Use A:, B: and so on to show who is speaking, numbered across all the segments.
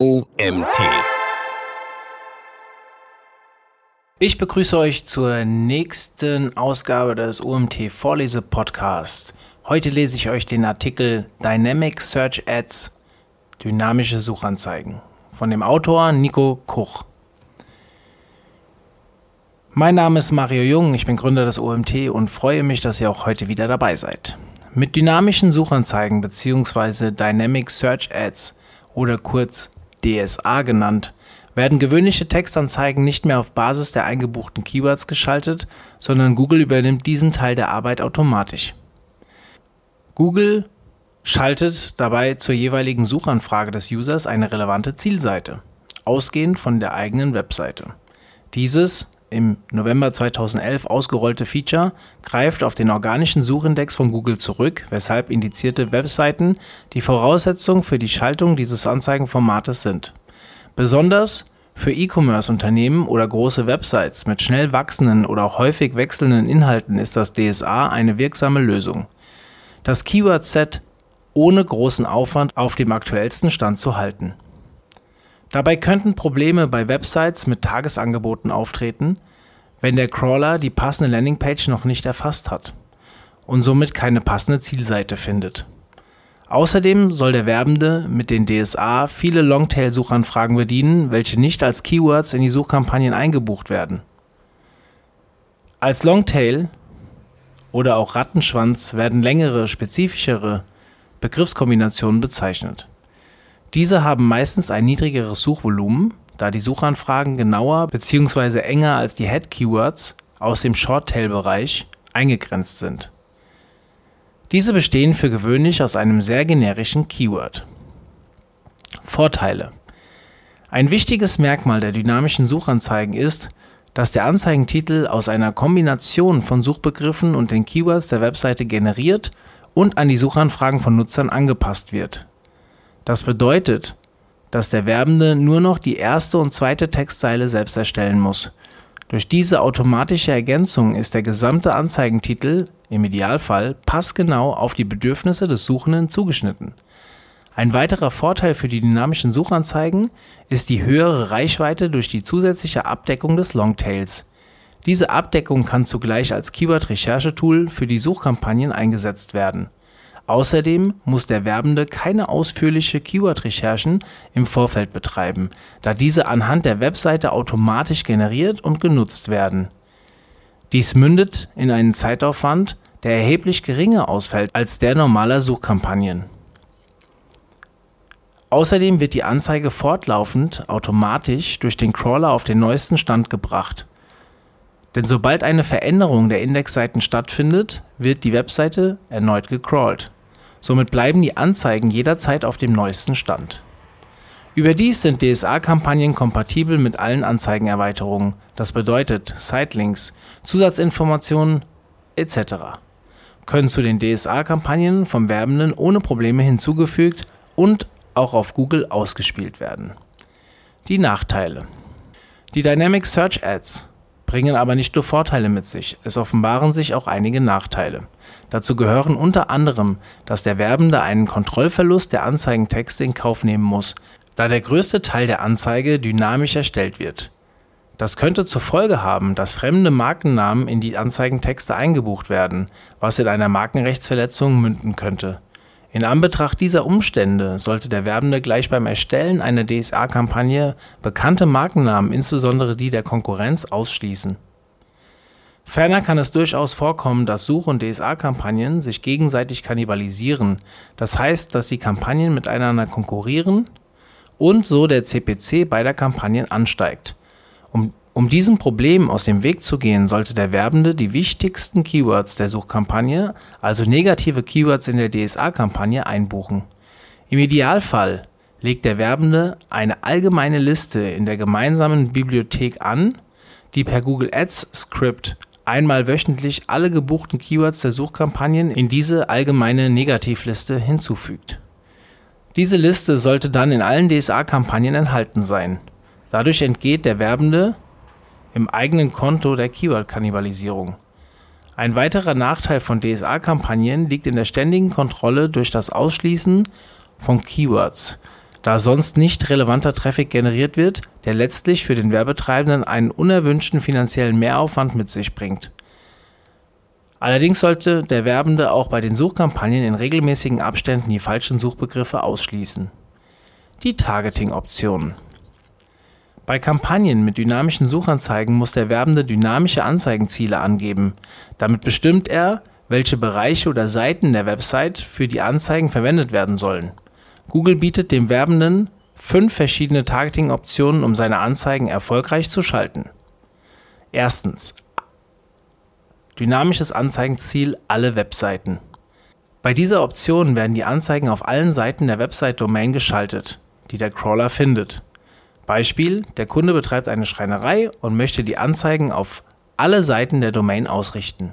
A: OMT.
B: Ich begrüße euch zur nächsten Ausgabe des OMT Vorlese Podcast. Heute lese ich euch den Artikel Dynamic Search Ads Dynamische Suchanzeigen von dem Autor Nico Kuch. Mein Name ist Mario Jung, ich bin Gründer des OMT und freue mich, dass ihr auch heute wieder dabei seid. Mit dynamischen Suchanzeigen bzw. Dynamic Search Ads oder kurz DSA genannt, werden gewöhnliche Textanzeigen nicht mehr auf Basis der eingebuchten Keywords geschaltet, sondern Google übernimmt diesen Teil der Arbeit automatisch. Google schaltet dabei zur jeweiligen Suchanfrage des Users eine relevante Zielseite, ausgehend von der eigenen Webseite. Dieses im November 2011 ausgerollte Feature greift auf den organischen Suchindex von Google zurück, weshalb indizierte Webseiten die Voraussetzung für die Schaltung dieses Anzeigenformates sind. Besonders für E-Commerce-Unternehmen oder große Websites mit schnell wachsenden oder auch häufig wechselnden Inhalten ist das DSA eine wirksame Lösung. Das Keyword-Set ohne großen Aufwand auf dem aktuellsten Stand zu halten. Dabei könnten Probleme bei Websites mit Tagesangeboten auftreten, wenn der Crawler die passende Landingpage noch nicht erfasst hat und somit keine passende Zielseite findet. Außerdem soll der Werbende mit den DSA viele Longtail-Suchanfragen bedienen, welche nicht als Keywords in die Suchkampagnen eingebucht werden. Als Longtail oder auch Rattenschwanz werden längere, spezifischere Begriffskombinationen bezeichnet. Diese haben meistens ein niedrigeres Suchvolumen, da die Suchanfragen genauer bzw. enger als die Head-Keywords aus dem Shorttail-Bereich eingegrenzt sind. Diese bestehen für gewöhnlich aus einem sehr generischen Keyword. Vorteile Ein wichtiges Merkmal der dynamischen Suchanzeigen ist, dass der Anzeigentitel aus einer Kombination von Suchbegriffen und den Keywords der Webseite generiert und an die Suchanfragen von Nutzern angepasst wird. Das bedeutet, dass der Werbende nur noch die erste und zweite Textzeile selbst erstellen muss. Durch diese automatische Ergänzung ist der gesamte Anzeigentitel im Idealfall passgenau auf die Bedürfnisse des Suchenden zugeschnitten. Ein weiterer Vorteil für die dynamischen Suchanzeigen ist die höhere Reichweite durch die zusätzliche Abdeckung des Longtails. Diese Abdeckung kann zugleich als Keyword-Recherchetool für die Suchkampagnen eingesetzt werden Außerdem muss der Werbende keine ausführliche Keyword-Recherchen im Vorfeld betreiben, da diese anhand der Webseite automatisch generiert und genutzt werden. Dies mündet in einen Zeitaufwand, der erheblich geringer ausfällt als der normaler Suchkampagnen. Außerdem wird die Anzeige fortlaufend automatisch durch den Crawler auf den neuesten Stand gebracht. Denn sobald eine Veränderung der Indexseiten stattfindet, wird die Webseite erneut gecrawlt Somit bleiben die Anzeigen jederzeit auf dem neuesten Stand. Überdies sind DSA-Kampagnen kompatibel mit allen Anzeigenerweiterungen, das bedeutet Sitelinks, Zusatzinformationen etc. können zu den DSA-Kampagnen vom Werbenden ohne Probleme hinzugefügt und auch auf Google ausgespielt werden. Die Nachteile Die Dynamic Search Ads bringen aber nicht nur Vorteile mit sich, es offenbaren sich auch einige Nachteile. Dazu gehören unter anderem, dass der Werbende einen Kontrollverlust der Anzeigentexte in Kauf nehmen muss, da der größte Teil der Anzeige dynamisch erstellt wird. Das könnte zur Folge haben, dass fremde Markennamen in die Anzeigentexte eingebucht werden, was in einer Markenrechtsverletzung münden könnte. In Anbetracht dieser Umstände sollte der Werbende gleich beim Erstellen einer DSA-Kampagne bekannte Markennamen, insbesondere die der Konkurrenz, ausschließen. Ferner kann es durchaus vorkommen, dass Such- und DSA-Kampagnen sich gegenseitig kannibalisieren, das heißt, dass die Kampagnen miteinander konkurrieren und so der CPC beider Kampagnen ansteigt. Um diesem Problem aus dem Weg zu gehen, sollte der Werbende die wichtigsten Keywords der Suchkampagne, also negative Keywords in der DSA-Kampagne, einbuchen. Im Idealfall legt der Werbende eine allgemeine Liste in der gemeinsamen Bibliothek an, die per Google Ads Script einmal wöchentlich alle gebuchten Keywords der Suchkampagnen in diese allgemeine Negativliste hinzufügt. Diese Liste sollte dann in allen DSA-Kampagnen enthalten sein. Dadurch entgeht der Werbende im eigenen Konto der Keyword-Kannibalisierung. Ein weiterer Nachteil von DSA-Kampagnen liegt in der ständigen Kontrolle durch das Ausschließen von Keywords. da sonst nicht relevanter Traffic generiert wird, der letztlich für den Werbetreibenden einen unerwünschten finanziellen Mehraufwand mit sich bringt. Allerdings sollte der Werbende auch bei den Suchkampagnen in regelmäßigen Abständen die falschen Suchbegriffe ausschließen. Die Targeting-Optionen Bei Kampagnen mit dynamischen Suchanzeigen muss der Werbende dynamische Anzeigenziele angeben. Damit bestimmt er, welche Bereiche oder Seiten der Website für die Anzeigen verwendet werden sollen. Google bietet dem Werbenden fünf verschiedene Targeting-Optionen, um seine Anzeigen erfolgreich zu schalten. Erstens Dynamisches Anzeigenziel alle Webseiten. Bei dieser Option werden die Anzeigen auf allen Seiten der Website-Domain geschaltet, die der Crawler findet. Beispiel: Der Kunde betreibt eine Schreinerei und möchte die Anzeigen auf alle Seiten der Domain ausrichten.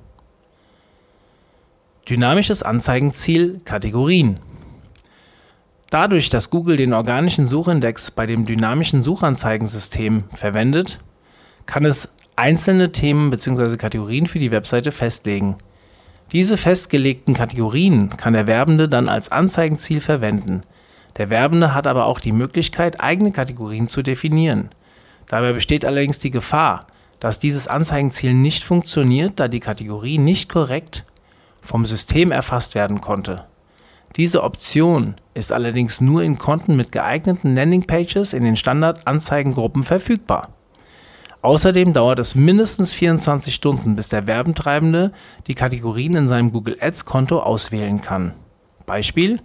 B: Dynamisches Anzeigenziel Kategorien. Dadurch, dass Google den organischen Suchindex bei dem dynamischen Suchanzeigensystem verwendet, kann es einzelne Themen bzw. Kategorien für die Webseite festlegen. Diese festgelegten Kategorien kann der Werbende dann als Anzeigenziel verwenden. Der Werbende hat aber auch die Möglichkeit, eigene Kategorien zu definieren. Dabei besteht allerdings die Gefahr, dass dieses Anzeigenziel nicht funktioniert, da die Kategorie nicht korrekt vom System erfasst werden konnte. Diese Option ist allerdings nur in Konten mit geeigneten Landingpages in den Standard-Anzeigengruppen verfügbar. Außerdem dauert es mindestens 24 Stunden, bis der Werbentreibende die Kategorien in seinem Google Ads Konto auswählen kann. Beispiel: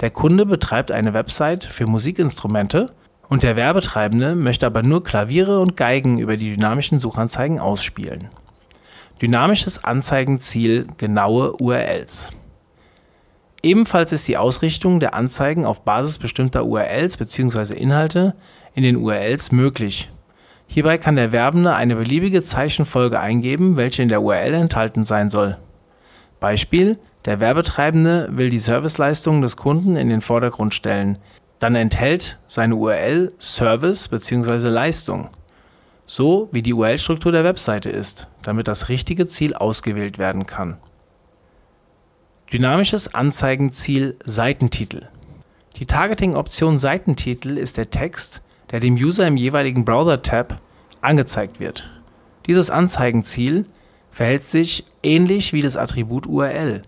B: Der Kunde betreibt eine Website für Musikinstrumente und der Werbetreibende möchte aber nur Klaviere und Geigen über die dynamischen Suchanzeigen ausspielen. Dynamisches Anzeigenziel genaue URLs. Ebenfalls ist die Ausrichtung der Anzeigen auf Basis bestimmter URLs bzw. Inhalte in den URLs möglich Hierbei kann der Werbende eine beliebige Zeichenfolge eingeben, welche in der URL enthalten sein soll. Beispiel: Der Werbetreibende will die Serviceleistungen des Kunden in den Vordergrund stellen. Dann enthält seine URL Service bzw. Leistung, so wie die URL-Struktur der Webseite ist, damit das richtige Ziel ausgewählt werden kann. Dynamisches Anzeigenziel Seitentitel Die Targeting-Option Seitentitel ist der Text der dem User im jeweiligen Browser-Tab angezeigt wird. Dieses Anzeigenziel verhält sich ähnlich wie das Attribut URL.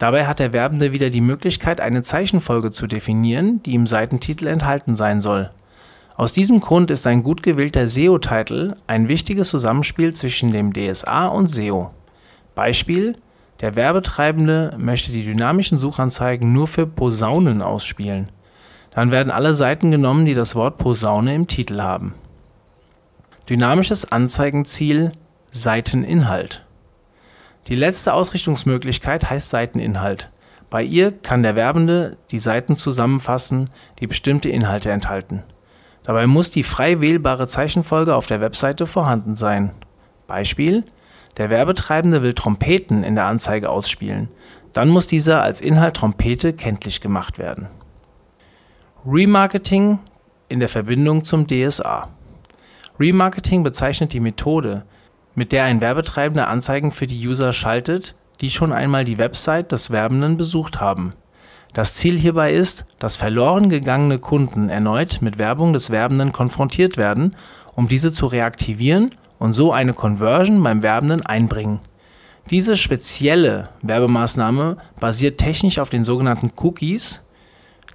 B: Dabei hat der Werbende wieder die Möglichkeit, eine Zeichenfolge zu definieren, die im Seitentitel enthalten sein soll. Aus diesem Grund ist ein gut gewählter SEO-Titel ein wichtiges Zusammenspiel zwischen dem DSA und SEO. Beispiel: Der Werbetreibende möchte die dynamischen Suchanzeigen nur für Posaunen ausspielen dann werden alle Seiten genommen, die das Wort Posaune im Titel haben. Dynamisches Anzeigenziel Seiteninhalt. Die letzte Ausrichtungsmöglichkeit heißt Seiteninhalt. Bei ihr kann der Werbende die Seiten zusammenfassen, die bestimmte Inhalte enthalten. Dabei muss die frei wählbare Zeichenfolge auf der Webseite vorhanden sein. Beispiel: Der Werbetreibende will Trompeten in der Anzeige ausspielen. Dann muss dieser als Inhalt Trompete kenntlich gemacht werden Remarketing in der Verbindung zum DSA. Remarketing bezeichnet die Methode, mit der ein Werbetreibender Anzeigen für die User schaltet, die schon einmal die Website des Werbenden besucht haben. Das Ziel hierbei ist, dass verloren gegangene Kunden erneut mit Werbung des Werbenden konfrontiert werden, um diese zu reaktivieren und so eine Conversion beim Werbenden einbringen. Diese spezielle Werbemaßnahme basiert technisch auf den sogenannten Cookies,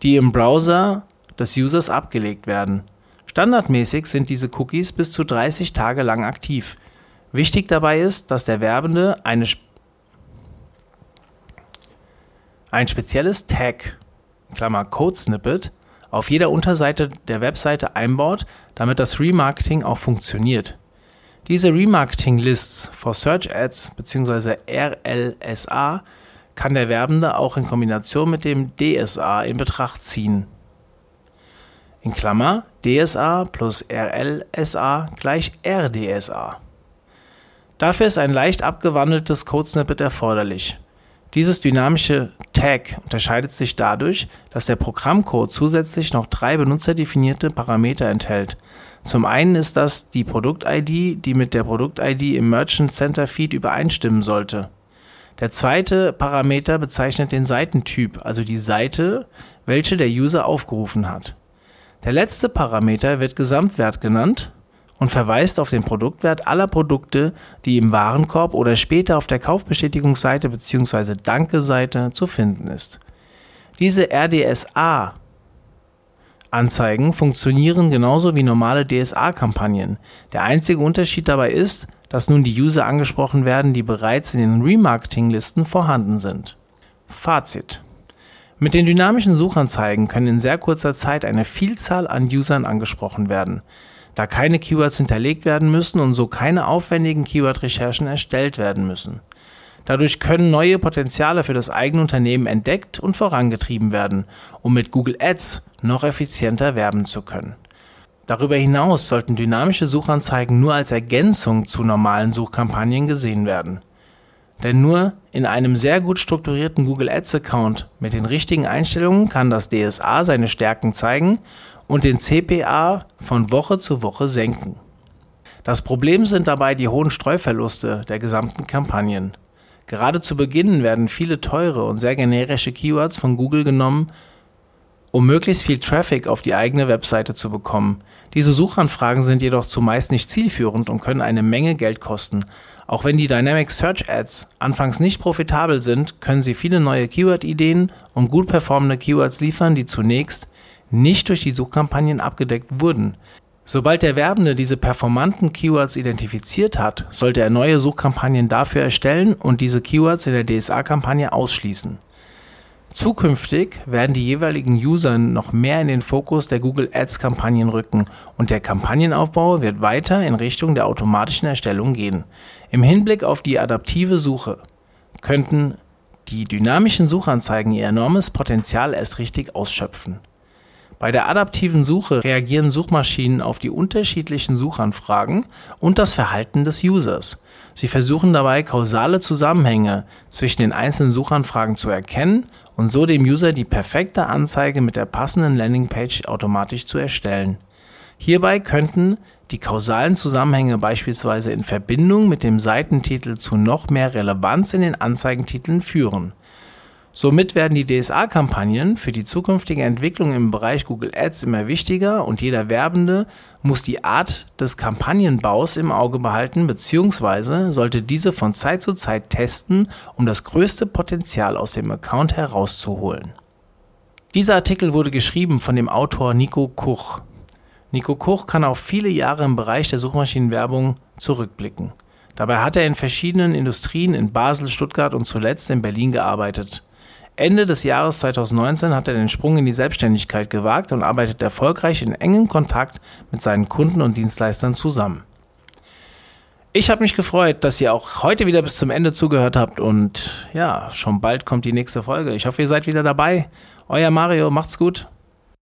B: die im Browser des Users abgelegt werden. Standardmäßig sind diese Cookies bis zu 30 Tage lang aktiv. Wichtig dabei ist, dass der Werbende eine ein spezielles Tag Klammer Code Snippet auf jeder Unterseite der Webseite einbaut, damit das Remarketing auch funktioniert. Diese Remarketing Lists for Search Ads bzw. RLSA kann der Werbende auch in Kombination mit dem DSA in Betracht ziehen. In Klammer DSA plus RLSA gleich RDSA. Dafür ist ein leicht abgewandeltes Codesnippet erforderlich. Dieses dynamische Tag unterscheidet sich dadurch, dass der Programmcode zusätzlich noch drei benutzerdefinierte Parameter enthält. Zum einen ist das die Produkt-ID, die mit der Produkt-ID im Merchant Center Feed übereinstimmen sollte. Der zweite Parameter bezeichnet den Seitentyp, also die Seite, welche der User aufgerufen hat. Der letzte Parameter wird Gesamtwert genannt und verweist auf den Produktwert aller Produkte, die im Warenkorb oder später auf der Kaufbestätigungsseite bzw. Danke-Seite zu finden ist. Diese RDSA Anzeigen funktionieren genauso wie normale DSA-Kampagnen. Der einzige Unterschied dabei ist, dass nun die User angesprochen werden, die bereits in den Remarketing-Listen vorhanden sind. Fazit mit den dynamischen Suchanzeigen können in sehr kurzer Zeit eine Vielzahl an Usern angesprochen werden, da keine Keywords hinterlegt werden müssen und so keine aufwendigen Keyword-Recherchen erstellt werden müssen. Dadurch können neue Potenziale für das eigene Unternehmen entdeckt und vorangetrieben werden, um mit Google Ads noch effizienter werben zu können. Darüber hinaus sollten dynamische Suchanzeigen nur als Ergänzung zu normalen Suchkampagnen gesehen werden. Denn nur in einem sehr gut strukturierten Google Ads Account mit den richtigen Einstellungen kann das DSA seine Stärken zeigen und den CPA von Woche zu Woche senken. Das Problem sind dabei die hohen Streuverluste der gesamten Kampagnen. Gerade zu Beginn werden viele teure und sehr generische Keywords von Google genommen, um möglichst viel Traffic auf die eigene Webseite zu bekommen. Diese Suchanfragen sind jedoch zumeist nicht zielführend und können eine Menge Geld kosten. Auch wenn die Dynamic Search Ads anfangs nicht profitabel sind, können sie viele neue Keyword-Ideen und gut performende Keywords liefern, die zunächst nicht durch die Suchkampagnen abgedeckt wurden. Sobald der Werbende diese performanten Keywords identifiziert hat, sollte er neue Suchkampagnen dafür erstellen und diese Keywords in der DSA-Kampagne ausschließen. Zukünftig werden die jeweiligen User noch mehr in den Fokus der Google Ads Kampagnen rücken und der Kampagnenaufbau wird weiter in Richtung der automatischen Erstellung gehen. Im Hinblick auf die adaptive Suche könnten die dynamischen Suchanzeigen ihr enormes Potenzial erst richtig ausschöpfen. Bei der adaptiven Suche reagieren Suchmaschinen auf die unterschiedlichen Suchanfragen und das Verhalten des Users. Sie versuchen dabei kausale Zusammenhänge zwischen den einzelnen Suchanfragen zu erkennen und so dem User die perfekte Anzeige mit der passenden Landingpage automatisch zu erstellen. Hierbei könnten die kausalen Zusammenhänge beispielsweise in Verbindung mit dem Seitentitel zu noch mehr Relevanz in den Anzeigentiteln führen. Somit werden die DSA-Kampagnen für die zukünftige Entwicklung im Bereich Google Ads immer wichtiger und jeder Werbende muss die Art des Kampagnenbaus im Auge behalten bzw. sollte diese von Zeit zu Zeit testen, um das größte Potenzial aus dem Account herauszuholen. Dieser Artikel wurde geschrieben von dem Autor Nico Kuch. Nico Kuch kann auf viele Jahre im Bereich der Suchmaschinenwerbung zurückblicken. Dabei hat er in verschiedenen Industrien in Basel, Stuttgart und zuletzt in Berlin gearbeitet. Ende des Jahres 2019 hat er den Sprung in die Selbstständigkeit gewagt und arbeitet erfolgreich in engem Kontakt mit seinen Kunden und Dienstleistern zusammen. Ich habe mich gefreut, dass ihr auch heute wieder bis zum Ende zugehört habt und ja, schon bald kommt die nächste Folge. Ich hoffe, ihr seid wieder dabei. Euer Mario, macht's gut.